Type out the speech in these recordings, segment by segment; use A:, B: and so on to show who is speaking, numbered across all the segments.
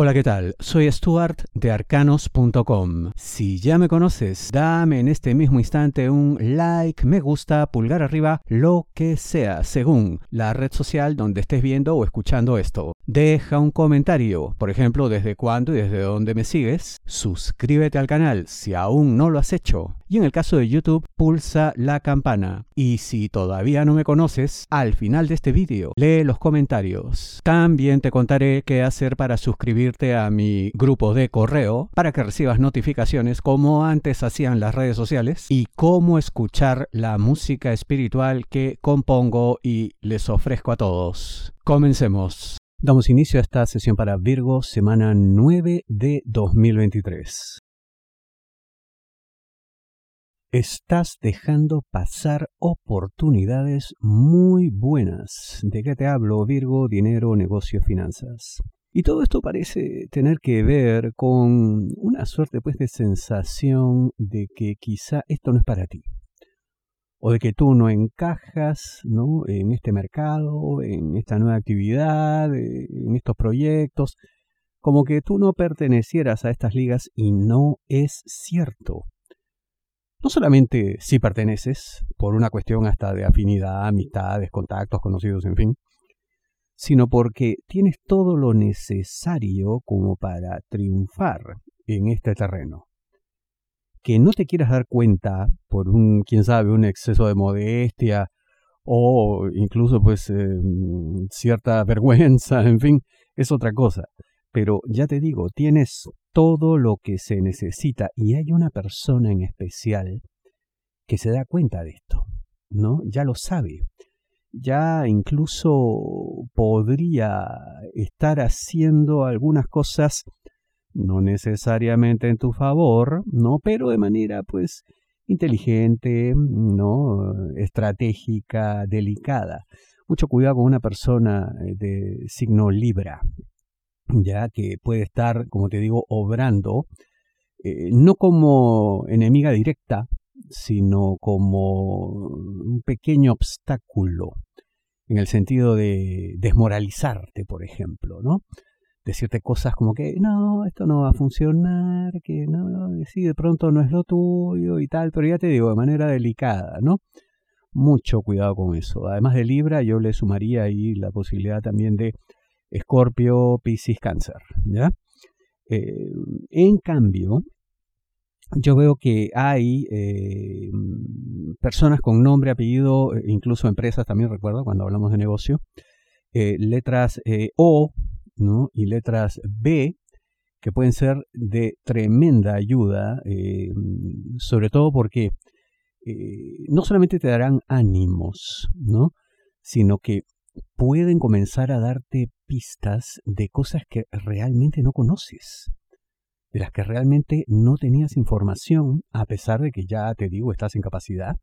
A: Hola, ¿qué tal? Soy Stuart de arcanos.com. Si ya me conoces, dame en este mismo instante un like, me gusta, pulgar arriba, lo que sea, según la red social donde estés viendo o escuchando esto. Deja un comentario, por ejemplo, desde cuándo y desde dónde me sigues. Suscríbete al canal si aún no lo has hecho. Y en el caso de YouTube, pulsa la campana. Y si todavía no me conoces, al final de este vídeo, lee los comentarios. También te contaré qué hacer para suscribirte a mi grupo de correo para que recibas notificaciones como antes hacían las redes sociales y cómo escuchar la música espiritual que compongo y les ofrezco a todos. Comencemos. Damos inicio a esta sesión para Virgo, semana 9 de 2023. Estás dejando pasar oportunidades muy buenas. ¿De qué te hablo, Virgo? Dinero, negocio, finanzas. Y todo esto parece tener que ver con una suerte pues de sensación de que quizá esto no es para ti o de que tú no encajas ¿no? en este mercado, en esta nueva actividad, eh, en estos proyectos, como que tú no pertenecieras a estas ligas y no es cierto. No solamente si perteneces, por una cuestión hasta de afinidad, amistades, contactos, conocidos, en fin, sino porque tienes todo lo necesario como para triunfar en este terreno que no te quieras dar cuenta por un, quién sabe, un exceso de modestia o incluso pues em, cierta vergüenza, en fin, es otra cosa. Pero ya te digo, tienes todo lo que se necesita y hay una persona en especial que se da cuenta de esto, ¿no? Ya lo sabe. Ya incluso podría estar haciendo algunas cosas no necesariamente en tu favor, ¿no? Pero de manera, pues, inteligente, ¿no? Estratégica, delicada. Mucho cuidado con una persona eh, de signo Libra, ya que puede estar, como te digo, obrando, eh, no como enemiga directa, sino como un pequeño obstáculo, en el sentido de desmoralizarte, por ejemplo, ¿no? decirte cosas como que no, esto no va a funcionar, que no, sí, de pronto no es lo tuyo y tal, pero ya te digo, de manera delicada, ¿no? Mucho cuidado con eso. Además de Libra, yo le sumaría ahí la posibilidad también de Escorpio, Piscis, Cáncer, ¿ya? Eh, en cambio, yo veo que hay eh, personas con nombre, apellido, incluso empresas también recuerdo cuando hablamos de negocio, eh, letras O, y letras B que pueden ser de tremenda ayuda, eh, sobre todo porque eh, no solamente te darán ánimos, ¿no? sino que pueden comenzar a darte pistas de cosas que realmente no conoces, de las que realmente no tenías información, a pesar de que ya te digo, estás en capacidad,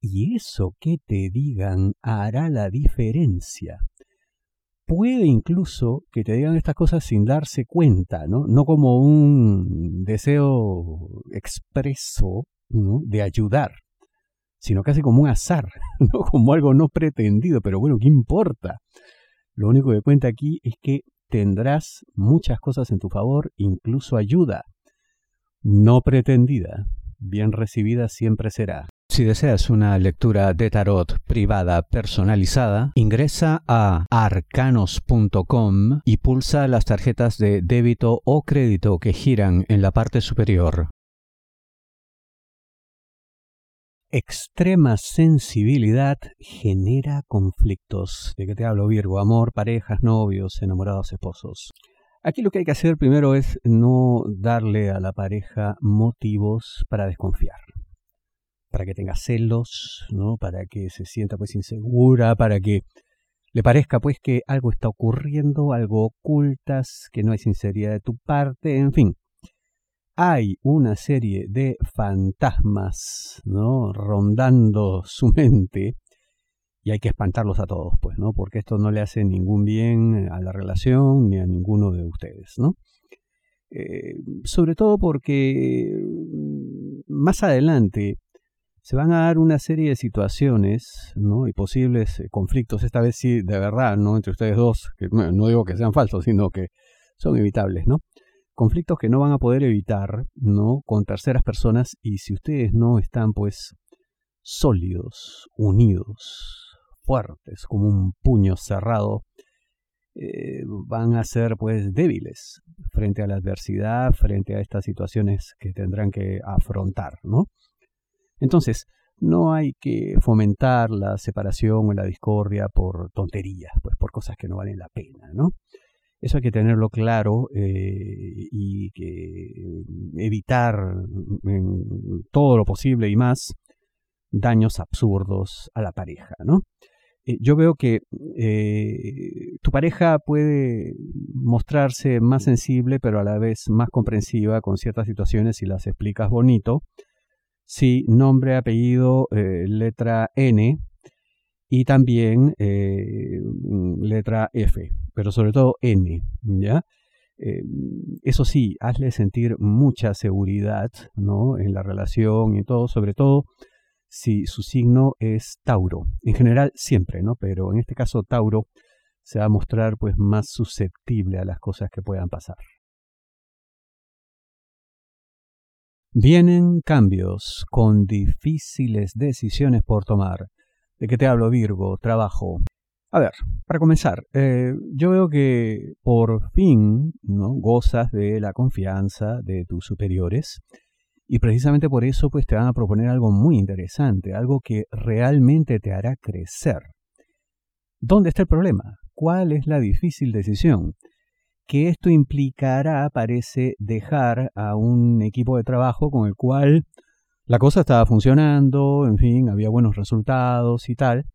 A: y eso que te digan hará la diferencia puede incluso que te digan estas cosas sin darse cuenta, ¿no? No como un deseo expreso de ayudar, sino casi como un azar, ¿no? Como algo no pretendido, pero bueno, ¿qué importa? Lo único que cuenta aquí es que tendrás muchas cosas en tu favor, incluso ayuda, no pretendida, bien recibida siempre será. Si deseas una lectura de tarot privada personalizada, ingresa a arcanos.com y pulsa las tarjetas de débito o crédito que giran en la parte superior. Extrema sensibilidad genera conflictos. ¿De qué te hablo, Virgo? Amor, parejas, novios, enamorados, esposos. Aquí lo que hay que hacer primero es no darle a la pareja motivos para desconfiar para que tenga celos, ¿no? Para que se sienta pues insegura, para que le parezca pues que algo está ocurriendo, algo ocultas, que no hay sinceridad de tu parte, en fin. Hay una serie de fantasmas, ¿no? rondando su mente y hay que espantarlos a todos, pues, ¿no? Porque esto no le hace ningún bien a la relación ni a ninguno de ustedes, ¿no? Eh, sobre todo porque mm, más adelante se van a dar una serie de situaciones ¿no? y posibles eh, conflictos, esta vez sí, de verdad, no entre ustedes dos, que no digo que sean falsos, sino que son evitables, ¿no? Conflictos que no van a poder evitar, ¿no? Con terceras personas y si ustedes no están, pues, sólidos, unidos, fuertes, como un puño cerrado, eh, van a ser pues débiles frente a la adversidad, frente a estas situaciones que tendrán que afrontar, ¿no? Entonces, no hay que fomentar la separación o la discordia por tonterías, pues por cosas que no valen la pena, ¿no? Eso hay que tenerlo claro eh, y que evitar todo lo posible y más daños absurdos a la pareja, ¿no? Eh, yo veo que eh, tu pareja puede mostrarse más sensible, pero a la vez más comprensiva con ciertas situaciones si las explicas bonito. Si nombre, apellido, letra N y también letra F, pero sobre todo N, ¿ya? eso sí, hazle sentir mucha seguridad, ¿no? En la relación y todo, sobre todo si su signo es Tauro. En general siempre, ¿no? Pero en este caso Tauro se va a mostrar pues más susceptible a las cosas que puedan pasar. Vienen cambios con difíciles decisiones por tomar. ¿De qué te hablo, Virgo? Trabajo. A ver, para comenzar, eh, yo veo que por fin ¿no? gozas de la confianza de tus superiores y precisamente por eso pues te van a proponer algo muy interesante, algo que realmente te hará crecer. ¿Dónde está el problema? ¿Cuál es la difícil decisión? Que esto implicará, parece, dejar a un equipo de trabajo con el cual la cosa estaba funcionando, en fin, había buenos resultados y tal.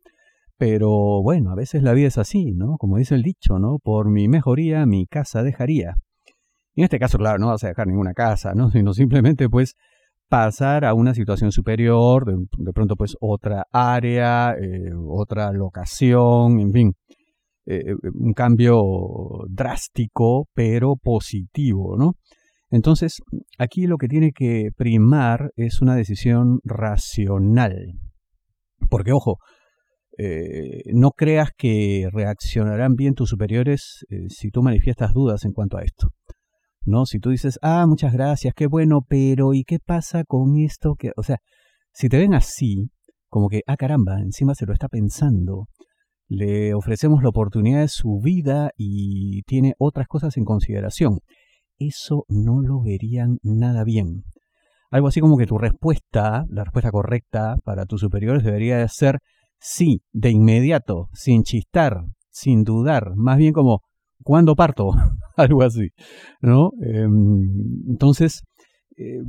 A: Pero bueno, a veces la vida es así, ¿no? Como dice el dicho, ¿no? Por mi mejoría, mi casa dejaría. En este caso, claro, no vas a dejar ninguna casa, ¿no? Sino simplemente, pues, pasar a una situación superior, de, pronto, pues, otra área, eh, otra locación, en fin. Eh, eh, un cambio drástico, pero positivo, ¿no? Entonces, aquí lo que tiene que primar es una decisión racional. Porque, ojo, no creas que reaccionarán bien tus superiores si tú manifiestas dudas en cuanto a esto. ¿no? Si tú dices, ah, muchas gracias, qué bueno, pero ¿y qué pasa con esto? Que, o sea, si te ven así, como que, ah, caramba, encima se lo está pensando, le ofrecemos la oportunidad de su vida y tiene otras cosas en consideración. Eso no lo verían nada bien. Algo así como que tu respuesta, la respuesta correcta para tus superiores debería ser sí, de inmediato, sin chistar, sin dudar, más bien como, ¿cuándo parto? algo así, ¿no? Em, entonces, eh,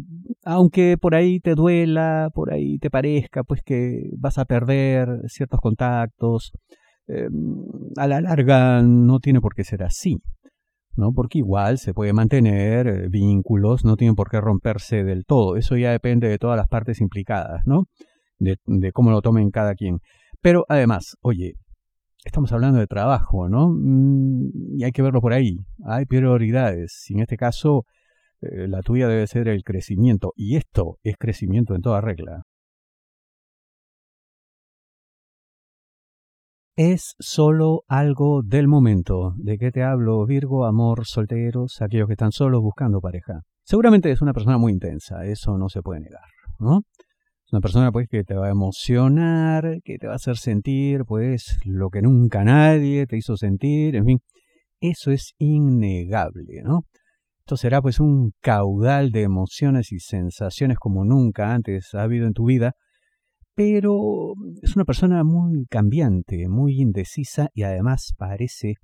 A: aunque por ahí te duela, por ahí te parezca, pues que vas a perder ciertos contactos, em, a la larga no tiene por qué ser así, ¿no? Porque igual se puede mantener eh, vínculos, no tienen por qué romperse del todo. Eso ya depende de todas las partes implicadas, ¿no? De, cómo lo tomen cada quien. Pero además, oye, estamos hablando de trabajo, ¿no? Mm, y hay que verlo por ahí. Hay prioridades. Y en este caso, eh, la tuya debe ser el crecimiento. Y esto es crecimiento en toda regla. Es solo algo del momento. ¿De qué te hablo, Virgo, amor, solteros, aquellos que están solos buscando pareja? Seguramente es una persona muy intensa, eso no se puede negar, ¿no? una persona pues que te va a emocionar, que te va a hacer sentir pues lo que nunca nadie te hizo sentir, en fin, eso es innegable, ¿no? Esto será pues un caudal de emociones y sensaciones como nunca antes ha habido en tu vida, pero es una persona muy cambiante, muy indecisa y además parece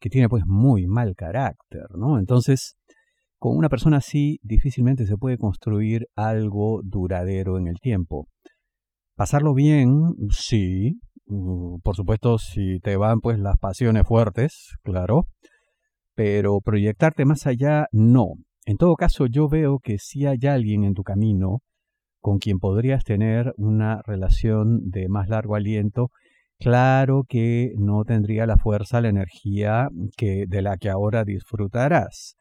A: que tiene pues muy mal carácter, ¿no? Entonces, con una persona así difícilmente se puede construir algo duradero en el tiempo. Pasarlo bien, sí, mm, por supuesto si te van pues las pasiones fuertes, claro, pero proyectarte más allá, no. En todo caso, yo veo que si hay alguien en tu camino con quien podrías tener una relación de más largo aliento, claro que no tendría la fuerza, la energía que de la que ahora disfrutarás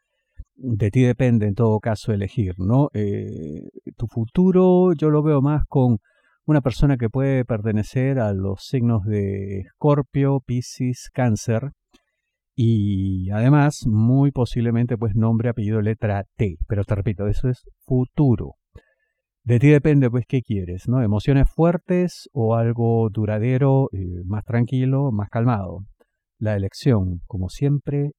A: de ti depende en todo caso elegir, ¿no? Eh, tu futuro yo lo veo más con una persona que puede pertenecer a los signos de Escorpio, Piscis, Cáncer y además muy posiblemente pues nombre, apellido, letra T. Pero te repito, eso es futuro. De ti depende pues qué quieres, ¿no? Emociones fuertes o algo duradero, eh, más tranquilo, más calmado. La elección, como siempre,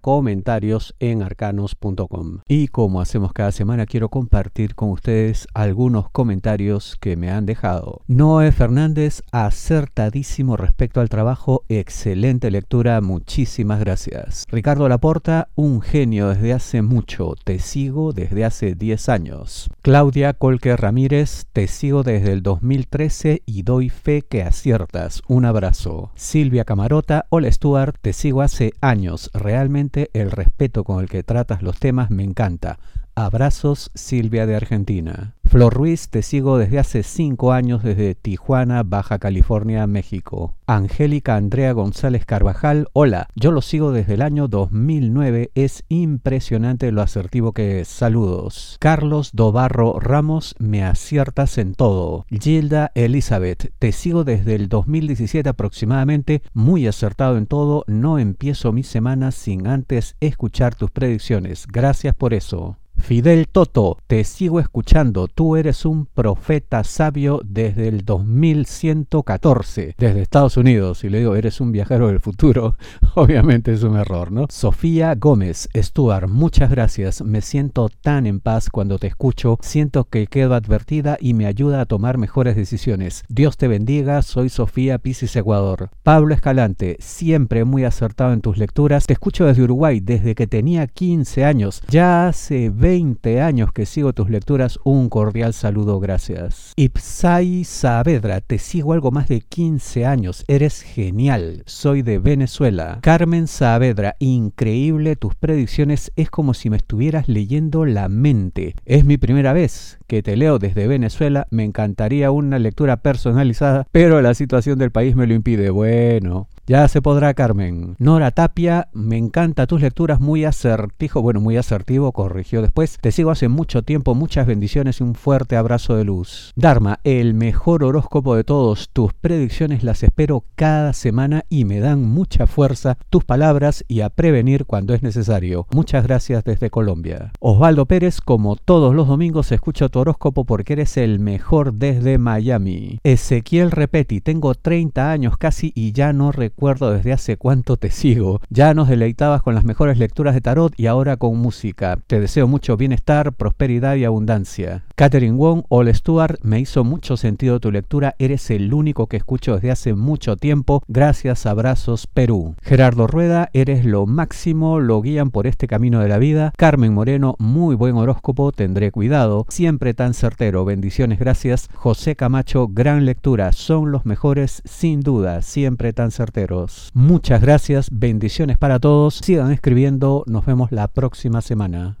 A: comentarios en arcanos.com. Y como hacemos cada semana, quiero compartir con ustedes algunos comentarios que me han dejado. Noé Fernández, acertadísimo respecto al trabajo, excelente lectura, muchísimas gracias. Ricardo Laporta, un genio desde hace mucho, te sigo desde hace 10 años. Claudia Colque Ramírez, te sigo desde el 2013 y doy fe que aciertas. Un abrazo. Silvia Camarota, hola Stuart, te sigo hace años, real Realmente el respeto con el que tratas los temas me encanta. Abrazos, Silvia de Argentina. Flor Ruiz, te sigo desde hace cinco años desde Tijuana, Baja California, México. Angélica Andrea González Carvajal, hola, yo lo sigo desde el año 2009, es impresionante lo asertivo que es. Saludos. Carlos Dobarro Ramos, me aciertas en todo. Gilda Elizabeth, te sigo desde el 2017 aproximadamente, muy acertado en todo, no empiezo mi semana sin antes escuchar tus predicciones. Gracias por eso. Fidel Toto, te sigo escuchando, tú eres un profeta sabio desde el 2114, desde Estados Unidos, y le digo, eres un viajero del futuro, obviamente es un error, ¿no? Sofía Gómez, Stuart, muchas gracias, me siento tan en paz cuando te escucho, siento que quedo advertida y me ayuda a tomar mejores decisiones. Dios te bendiga, soy Sofía Pisis Ecuador. Pablo Escalante, siempre muy acertado en tus lecturas, te escucho desde Uruguay desde que tenía 15 años, ya hace 20 años que sigo tus lecturas, un cordial saludo, gracias. Ipsai Saavedra, te sigo algo más de 15 años, eres genial, soy de Venezuela. Carmen Saavedra, increíble tus predicciones, es como si me estuvieras leyendo la mente. Es mi primera vez que te leo desde Venezuela, me encantaría una lectura personalizada, pero la situación del país me lo impide. Bueno, ya se podrá, Carmen. Nora Tapia, me encanta tus lecturas, muy asertivo, bueno, muy asertivo, corrigió después. Te sigo hace mucho tiempo, muchas bendiciones y un fuerte abrazo de luz. Dharma, el mejor horóscopo de todos, tus predicciones las espero cada semana y me dan mucha fuerza tus palabras y a prevenir cuando es necesario. Muchas gracias desde Colombia. Osvaldo Pérez, como todos los domingos, escucho horóscopo porque eres el mejor desde Miami. Ezequiel Repeti, tengo 30 años casi y ya no recuerdo desde hace cuánto te sigo. Ya nos deleitabas con las mejores lecturas de tarot y ahora con música. Te deseo mucho bienestar, prosperidad y abundancia. Catherine Wong, All Stuart, me hizo mucho sentido tu lectura. Eres el único que escucho desde hace mucho tiempo. Gracias, abrazos, Perú. Gerardo Rueda, eres lo máximo, lo guían por este camino de la vida. Carmen Moreno, muy buen horóscopo, tendré cuidado. Siempre tan certero, bendiciones, gracias. José Camacho, gran lectura, son los mejores, sin duda, siempre tan certero. Muchas gracias, bendiciones para todos. Sigan escribiendo, nos vemos la próxima semana.